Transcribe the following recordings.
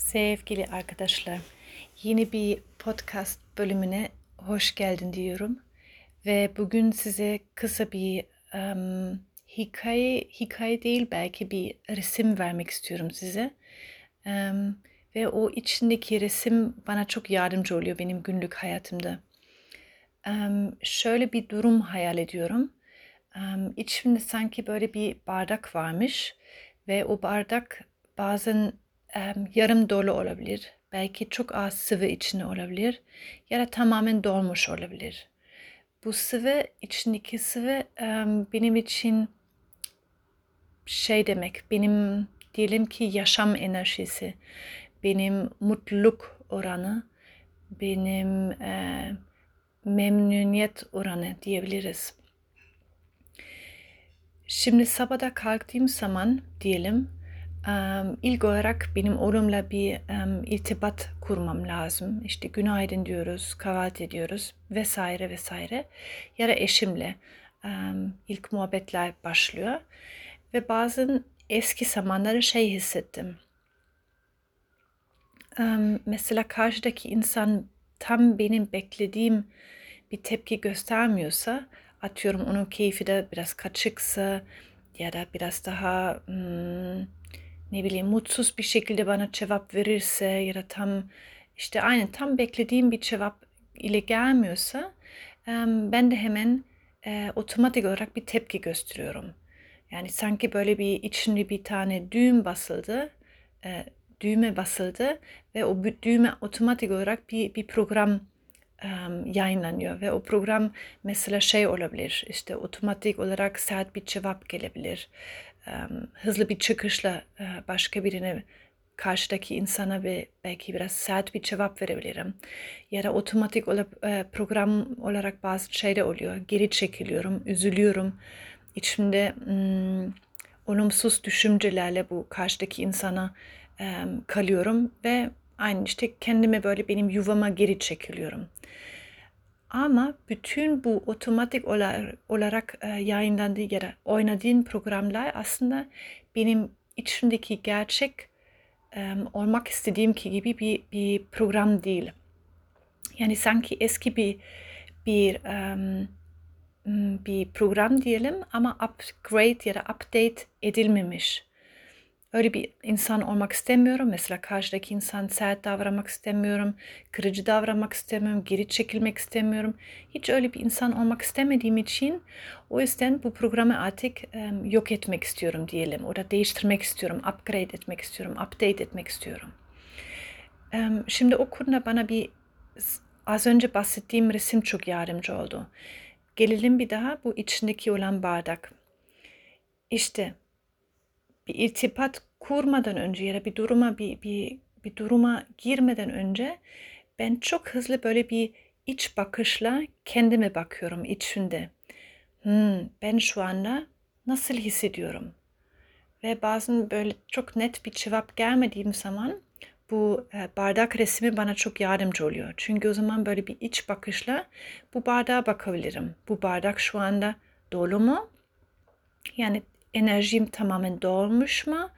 Sevgili arkadaşlar, yeni bir podcast bölümüne hoş geldin diyorum. Ve bugün size kısa bir um, hikaye, hikaye değil belki bir resim vermek istiyorum size. Um, ve o içindeki resim bana çok yardımcı oluyor benim günlük hayatımda. Um, şöyle bir durum hayal ediyorum. Um, içimde sanki böyle bir bardak varmış ve o bardak bazen yarım dolu olabilir. Belki çok az sıvı içinde olabilir. Ya da tamamen dolmuş olabilir. Bu sıvı, içindeki sıvı benim için şey demek, benim diyelim ki yaşam enerjisi, benim mutluluk oranı, benim e, memnuniyet oranı diyebiliriz. Şimdi sabahda kalktığım zaman diyelim ilk olarak benim oğlumla bir irtibat kurmam lazım. İşte günaydın diyoruz, kahvaltı ediyoruz vesaire vesaire. Ya da eşimle ilk muhabbetler başlıyor. Ve bazen eski zamanlarda şey hissettim. Mesela karşıdaki insan tam benim beklediğim bir tepki göstermiyorsa, atıyorum onun keyfi de biraz kaçıksa ya da biraz daha hmm, ne bileyim mutsuz bir şekilde bana cevap verirse ya da tam işte aynen tam beklediğim bir cevap ile gelmiyorsa ben de hemen e, otomatik olarak bir tepki gösteriyorum. Yani sanki böyle bir içinde bir tane düğüm basıldı, e, düğme basıldı ve o düğme otomatik olarak bir, bir program yayınlanıyor ve o program mesela şey olabilir işte otomatik olarak sert bir cevap gelebilir hızlı bir çıkışla başka birine karşıdaki insana ve belki biraz sert bir cevap verebilirim. Ya da otomatik olarak program olarak bazı şeyler oluyor. Geri çekiliyorum, üzülüyorum. İçimde hmm, olumsuz düşüncelerle bu karşıdaki insana um, kalıyorum ve aynı işte kendime böyle benim yuvama geri çekiliyorum. Ama bütün bu otomatik olarak e, yayınlandığı ya da oynadığın programlar aslında benim içimdeki gerçek olmak istediğim gibi bir, bir program değil. Yani sanki eski bir bir bir program diyelim ama upgrade ya da update edilmemiş. Öyle bir insan olmak istemiyorum. Mesela karşıdaki insan sert davranmak istemiyorum. Kırıcı davranmak istemiyorum. Geri çekilmek istemiyorum. Hiç öyle bir insan olmak istemediğim için o yüzden bu programı artık um, yok etmek istiyorum diyelim. O da değiştirmek istiyorum. Upgrade etmek istiyorum. Update etmek istiyorum. Um, şimdi o konuda bana bir az önce bahsettiğim resim çok yardımcı oldu. Gelelim bir daha bu içindeki olan bardak. İşte bir irtibat kurmadan önce ya da bir duruma bir, bir, bir duruma girmeden önce ben çok hızlı böyle bir iç bakışla kendime bakıyorum içinde. Hmm, ben şu anda nasıl hissediyorum? Ve bazen böyle çok net bir cevap gelmediğim zaman bu e, bardak resmi bana çok yardımcı oluyor. Çünkü o zaman böyle bir iç bakışla bu bardağa bakabilirim. Bu bardak şu anda dolu mu? Yani enerjim tamamen dolmuş mu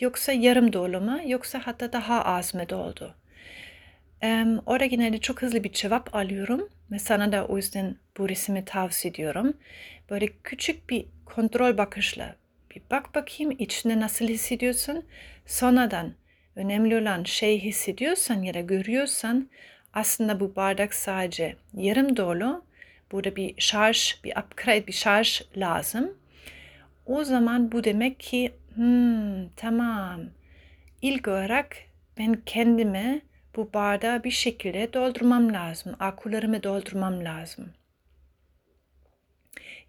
yoksa yarım dolu mu yoksa hatta daha az mı doldu? Ee, orada genelde çok hızlı bir cevap alıyorum ve sana da o yüzden bu resmi tavsiye ediyorum. Böyle küçük bir kontrol bakışla bir bak bakayım içinde nasıl hissediyorsun. Sonradan önemli olan şey hissediyorsan ya da görüyorsan aslında bu bardak sadece yarım dolu. Burada bir şarj, bir upgrade, bir şarj lazım. O zaman bu demek ki hmm, tamam ilk olarak ben kendime bu bardağı bir şekilde doldurmam lazım. Akülerimi doldurmam lazım.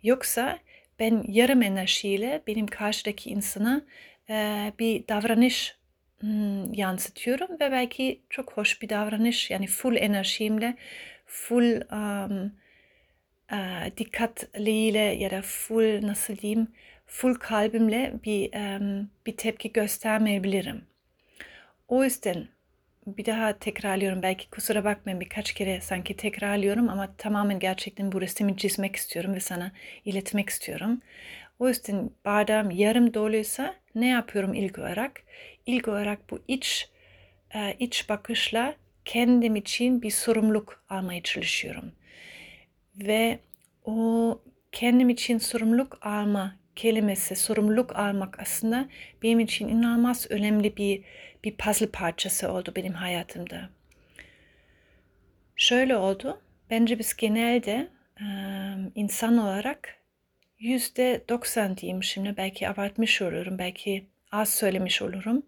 Yoksa ben yarım enerjiyle benim karşıdaki insana e, bir davranış hmm, yansıtıyorum ve belki çok hoş bir davranış yani full enerjimle full um, e, dikkatliyle ya da full nasıl diyeyim full kalbimle bir bir tepki göstermeyebilirim. O yüzden bir daha tekrarlıyorum. Belki kusura bakmayın birkaç kere sanki tekrarlıyorum ama tamamen gerçekten bu resmi çizmek istiyorum ve sana iletmek istiyorum. O yüzden bardağım yarım doluysa ne yapıyorum ilk olarak? İlk olarak bu iç e, iç bakışla kendim için bir sorumluluk almaya çalışıyorum. Ve o kendim için sorumluluk alma kelimesi, sorumluluk almak aslında benim için inanılmaz önemli bir bir puzzle parçası oldu benim hayatımda. Şöyle oldu. Bence biz genelde insan olarak yüzde doksan diyeyim şimdi belki abartmış olurum, belki az söylemiş olurum.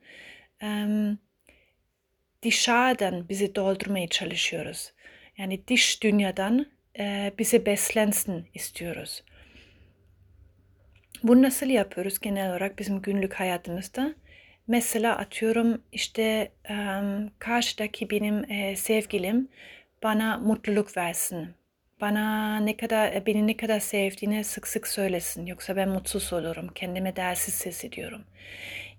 Dışarıdan bizi doldurmaya çalışıyoruz. Yani dış dünyadan bizi beslensin istiyoruz. Bunu nasıl yapıyoruz genel olarak bizim günlük hayatımızda? Mesela atıyorum işte karşıdaki benim e, sevgilim bana mutluluk versin. Bana ne kadar beni ne kadar sevdiğini sık sık söylesin. Yoksa ben mutsuz olurum. Kendime değersiz hissediyorum.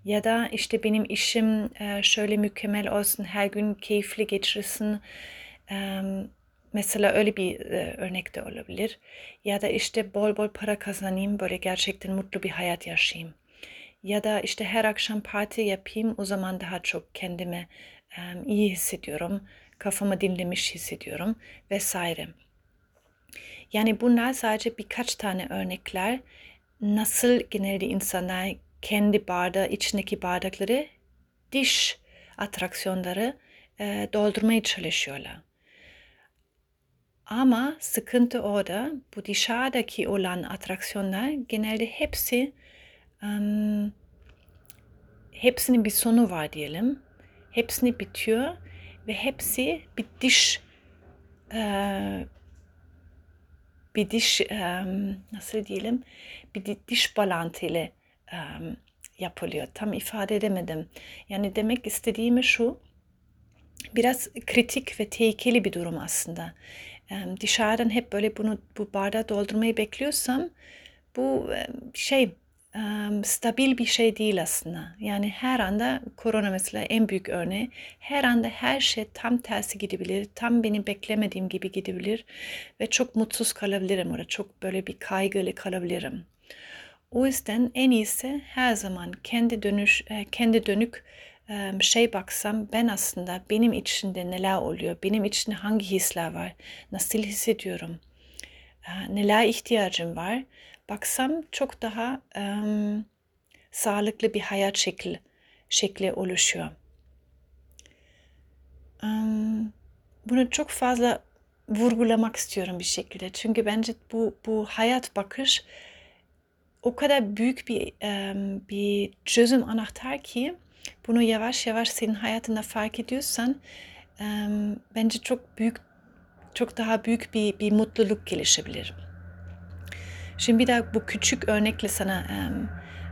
Ya da işte benim işim şöyle mükemmel olsun. Her gün keyifli geçirsin. Mesela öyle bir örnek de olabilir. Ya da işte bol bol para kazanayım. Böyle gerçekten mutlu bir hayat yaşayayım. Ya da işte her akşam parti yapayım. O zaman daha çok kendime iyi hissediyorum kafamı dinlemiş hissediyorum vesaire. Yani bunlar sadece birkaç tane örnekler. Nasıl genelde insanlar kendi bardağı, içindeki bardakları diş atraksiyonları e, doldurmaya çalışıyorlar. Ama sıkıntı orada bu dışarıdaki olan atraksiyonlar genelde hepsi um, hepsinin bir sonu var diyelim. Hepsini bitiyor ve hepsi bir diş e, bir diş e, nasıl diyelim bir diş bağlantıyla e, yapılıyor. Tam ifade edemedim. Yani demek istediğim şu biraz kritik ve tehlikeli bir durum aslında. Dışarıdan hep böyle bunu bu bardağı doldurmayı bekliyorsam bu şey stabil bir şey değil aslında. Yani her anda korona mesela en büyük örneği. Her anda her şey tam tersi gidebilir. Tam benim beklemediğim gibi gidebilir. Ve çok mutsuz kalabilirim orada. Çok böyle bir kaygılı kalabilirim. O yüzden en iyisi her zaman kendi dönüş, kendi dönük şey baksam ben aslında benim içinde neler oluyor, benim içinde hangi hisler var, nasıl hissediyorum, neler ihtiyacım var baksam çok daha um, sağlıklı bir hayat şekli, şekli oluşuyor. Um, bunu çok fazla vurgulamak istiyorum bir şekilde. Çünkü bence bu, bu hayat bakış o kadar büyük bir, um, bir çözüm anahtar ki bunu yavaş yavaş senin hayatında fark ediyorsan um, bence çok büyük çok daha büyük bir, bir mutluluk gelişebilir. Şimdi bir daha bu küçük örnekle sana um,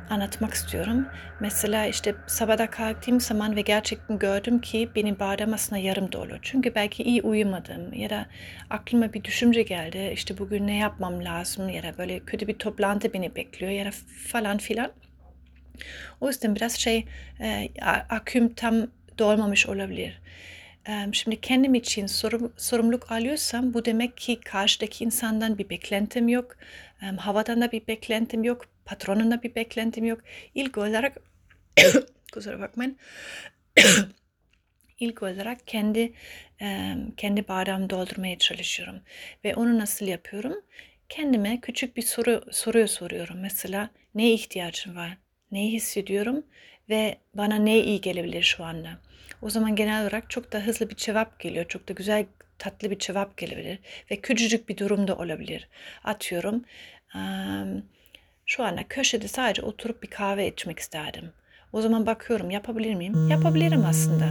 anlatmak istiyorum. Mesela işte sabahda kalktığım zaman ve gerçekten gördüm ki benim bardağım aslında yarım dolu. Çünkü belki iyi uyumadım ya da aklıma bir düşünce geldi. İşte bugün ne yapmam lazım ya da böyle kötü bir toplantı beni bekliyor ya da falan filan. O yüzden biraz şey e, aküm tam dolmamış olabilir. Şimdi kendim için sorum, sorumluluk alıyorsam bu demek ki karşıdaki insandan bir beklentim yok. Havadan da bir beklentim yok. Patronun da bir beklentim yok. İlk olarak kusura bakmayın. İlk olarak kendi kendi bardağımı doldurmaya çalışıyorum. Ve onu nasıl yapıyorum? Kendime küçük bir soru soruyu soruyorum. Mesela ne ihtiyacım var? Neyi hissediyorum? Ve bana ne iyi gelebilir şu anda? O zaman genel olarak çok da hızlı bir cevap geliyor. Çok da güzel tatlı bir cevap gelebilir ve küçücük bir durum da olabilir. Atıyorum şu anda köşede sadece oturup bir kahve içmek isterdim. O zaman bakıyorum yapabilir miyim? Yapabilirim aslında.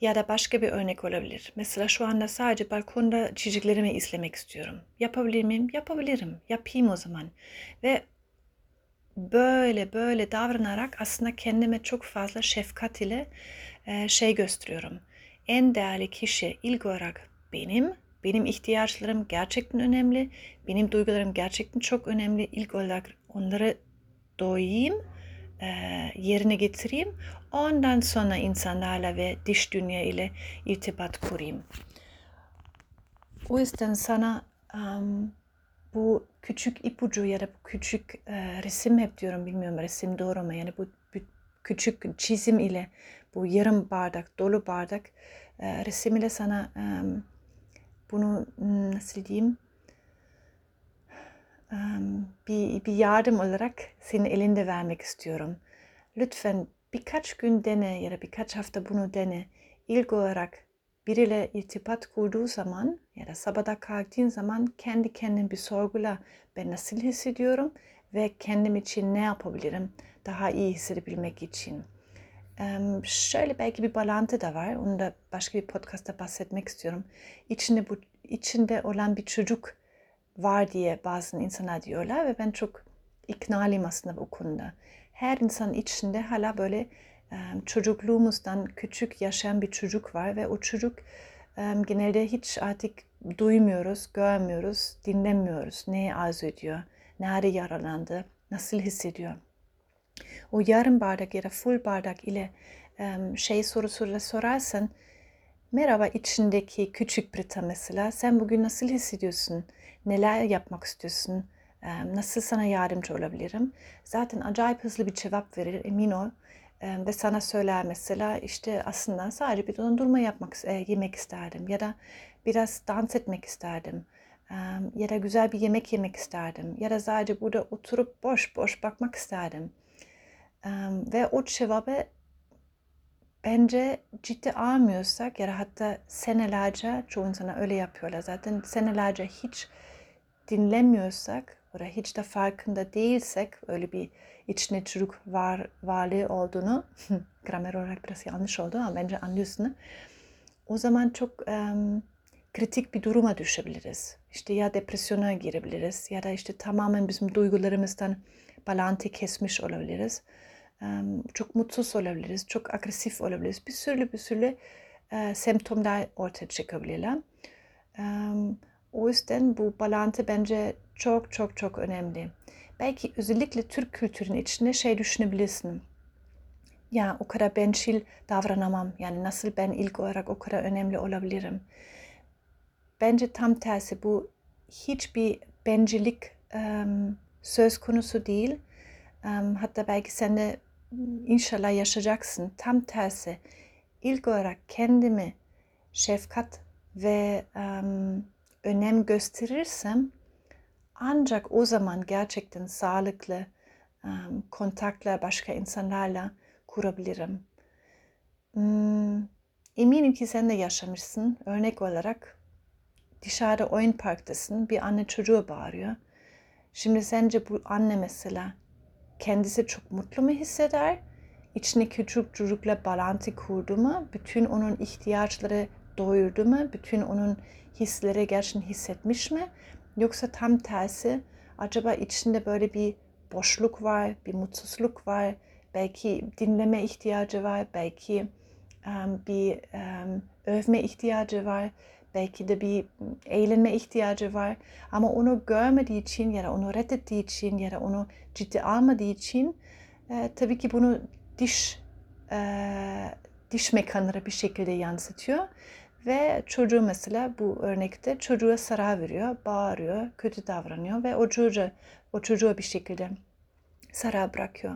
Ya da başka bir örnek olabilir. Mesela şu anda sadece balkonda çiçeklerimi izlemek istiyorum. Yapabilir miyim? Yapabilirim. Yapayım o zaman. Ve böyle böyle davranarak aslında kendime çok fazla şefkat ile e, şey gösteriyorum. En değerli kişi ilk olarak benim. Benim ihtiyaçlarım gerçekten önemli. Benim duygularım gerçekten çok önemli. İlk olarak onları doyayım, yerine getireyim. Ondan sonra insanlarla ve dış dünya ile irtibat kurayım. O yüzden sana um, bu küçük ipucu ya da küçük e, resim hep diyorum bilmiyorum resim doğru mu yani bu, bu küçük çizim ile bu yarım bardak dolu bardak e, resim ile sana e, bunu nasıl diyeyim bir, bir yardım olarak senin elinde vermek istiyorum. Lütfen birkaç gün dene ya da birkaç hafta bunu dene. İlk olarak biriyle irtibat kurduğu zaman ya da sabada kalktığın zaman kendi kendin bir sorgula. Ben nasıl hissediyorum ve kendim için ne yapabilirim daha iyi hissedebilmek için. Şöyle belki bir bağlantı da var. Onu da başka bir podcastta bahsetmek istiyorum. İçinde bu içinde olan bir çocuk var diye bazı insanlar diyorlar ve ben çok iknalıyım aslında bu konuda. Her insan içinde hala böyle çocukluğumuzdan küçük yaşayan bir çocuk var ve o çocuk genelde hiç artık duymuyoruz, görmüyoruz, dinlemiyoruz. Neyi arzu ediyor, nerede yaralandı, nasıl hissediyor. O yarım bardak ya da full bardak ile şey sorusu sorarsan merhaba içindeki küçük Brita mesela sen bugün nasıl hissediyorsun, neler yapmak istiyorsun, nasıl sana yardımcı olabilirim? Zaten acayip hızlı bir cevap verir emin ol. Ve sana söyler mesela işte aslında sadece bir dondurma yapmak yemek isterdim ya da biraz dans etmek isterdim. Ya da güzel bir yemek yemek isterdim ya da sadece burada oturup boş boş bakmak isterdim. Ve o cevabı bence ciddi almıyorsak ya da hatta senelerce çoğu insana öyle yapıyorlar zaten senelerce hiç dinlemiyorsak ya hiç de farkında değilsek öyle bir içine çocuk var, varlığı olduğunu gramer olarak biraz yanlış oldu ama bence anlıyorsun. O zaman çok um, kritik bir duruma düşebiliriz. İşte ya depresyona girebiliriz ya da işte tamamen bizim duygularımızdan bağlantı kesmiş olabiliriz. Um, çok mutsuz olabiliriz, çok agresif olabiliriz. Bir sürü bir sürü uh, semptomlar ortaya çıkabilirler. Um, o yüzden bu bağlantı bence çok çok çok önemli belki özellikle Türk kültürünün içinde şey düşünebilirsin. Ya o kadar bencil davranamam. Yani nasıl ben ilk olarak o kadar önemli olabilirim. Bence tam tersi bu hiçbir bencillik um, söz konusu değil. Um, hatta belki sen de inşallah yaşayacaksın. Tam tersi. İlk olarak kendimi şefkat ve um, önem gösterirsem ancak o zaman gerçekten sağlıklı um, kontakla başka insanlarla kurabilirim. Hmm, eminim ki sen de yaşamışsın. Örnek olarak dışarıda oyun parktasın. Bir anne çocuğu bağırıyor. Şimdi sence bu anne mesela kendisi çok mutlu mu hisseder? İçine küçük çocukla bağlantı kurdu mu? Bütün onun ihtiyaçları doyurdu mu? Bütün onun hisleri gerçekten hissetmiş mi? Yoksa tam tersi acaba içinde böyle bir boşluk var, bir mutsuzluk var, belki dinleme ihtiyacı var, belki um, bir um, övme ihtiyacı var, belki de bir eğlenme ihtiyacı var. Ama onu görmediği için ya da onu reddettiği için ya da onu ciddi almadığı için e, tabii ki bunu diş e, diş mekanları bir şekilde yansıtıyor. Ve çocuğu mesela bu örnekte çocuğa zarar veriyor, bağırıyor, kötü davranıyor ve o çocuğa, o çocuğa bir şekilde zarar bırakıyor.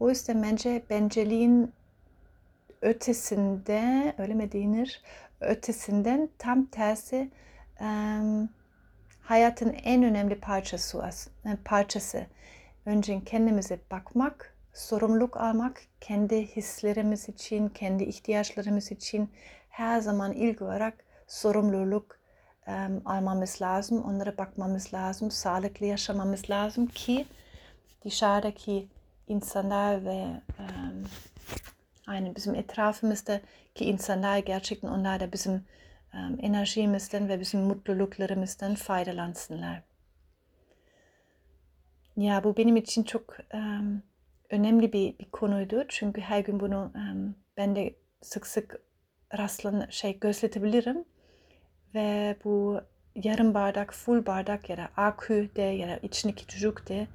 O yüzden bence benceliğin ötesinde, öyle mi denir? Ötesinden tam tersi hayatın en önemli parçası, parçası. Önce kendimize bakmak, sorumluluk almak, kendi hislerimiz için, kendi ihtiyaçlarımız için her zaman ilk olarak sorumluluk um, almamız lazım, onlara bakmamız lazım, sağlıklı yaşamamız lazım ki dışarıdaki insanlar ve um, aynı bizim etrafımızdaki insanlar gerçekten onlar da bizim um, enerjimizden ve bizim mutluluklarımızdan faydalansınlar. Ya bu benim için çok um, önemli bir, bir konuydu. Çünkü her gün bunu um, ben de sık sık rastlan şey gözletebilirim. Ve bu yarım bardak, full bardak ya da akü de ya da içindeki çocuk de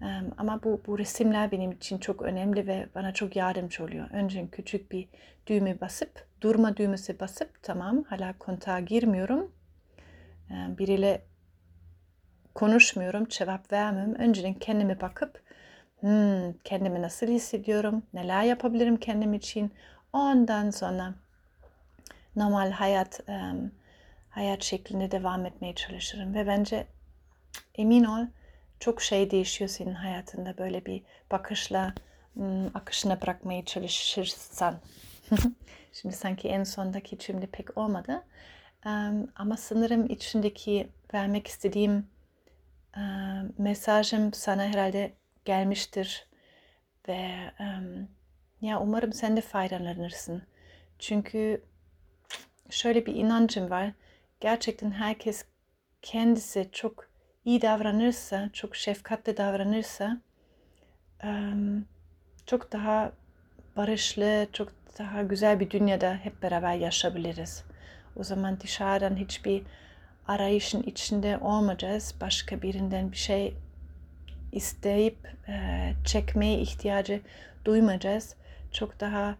um, ama bu, bu resimler benim için çok önemli ve bana çok yardımcı oluyor. Önce küçük bir düğme basıp, durma düğmesi basıp tamam hala kontağa girmiyorum. Um, biriyle konuşmuyorum, cevap vermiyorum. Önceden kendime bakıp hmm, kendimi nasıl hissediyorum, neler yapabilirim kendim için. Ondan sonra normal hayat hayat şeklinde devam etmeye çalışırım ve bence emin ol çok şey değişiyor senin hayatında böyle bir bakışla akışına bırakmaya çalışırsan. Şimdi sanki en sondaki cümle pek olmadı. Ama sanırım içindeki vermek istediğim mesajım sana herhalde gelmiştir ve ya umarım sen de faydalanırsın. Çünkü şöyle bir inancım var. Gerçekten herkes kendisi çok iyi davranırsa, çok şefkatli davranırsa çok daha barışlı, çok daha güzel bir dünyada hep beraber yaşayabiliriz. O zaman dışarıdan hiçbir arayışın içinde olmayacağız. Başka birinden bir şey isteyip çekmeye ihtiyacı duymayacağız. Çok daha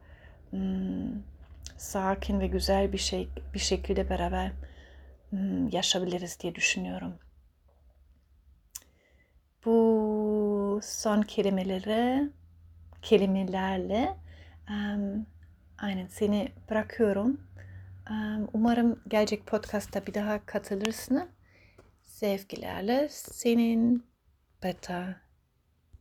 sakin ve güzel bir şey bir şekilde beraber hmm, yaşayabiliriz diye düşünüyorum. Bu son kelimeleri kelimelerle um, aynen seni bırakıyorum. Um, umarım gelecek podcast'ta bir daha katılırsın. Sevgilerle senin Beta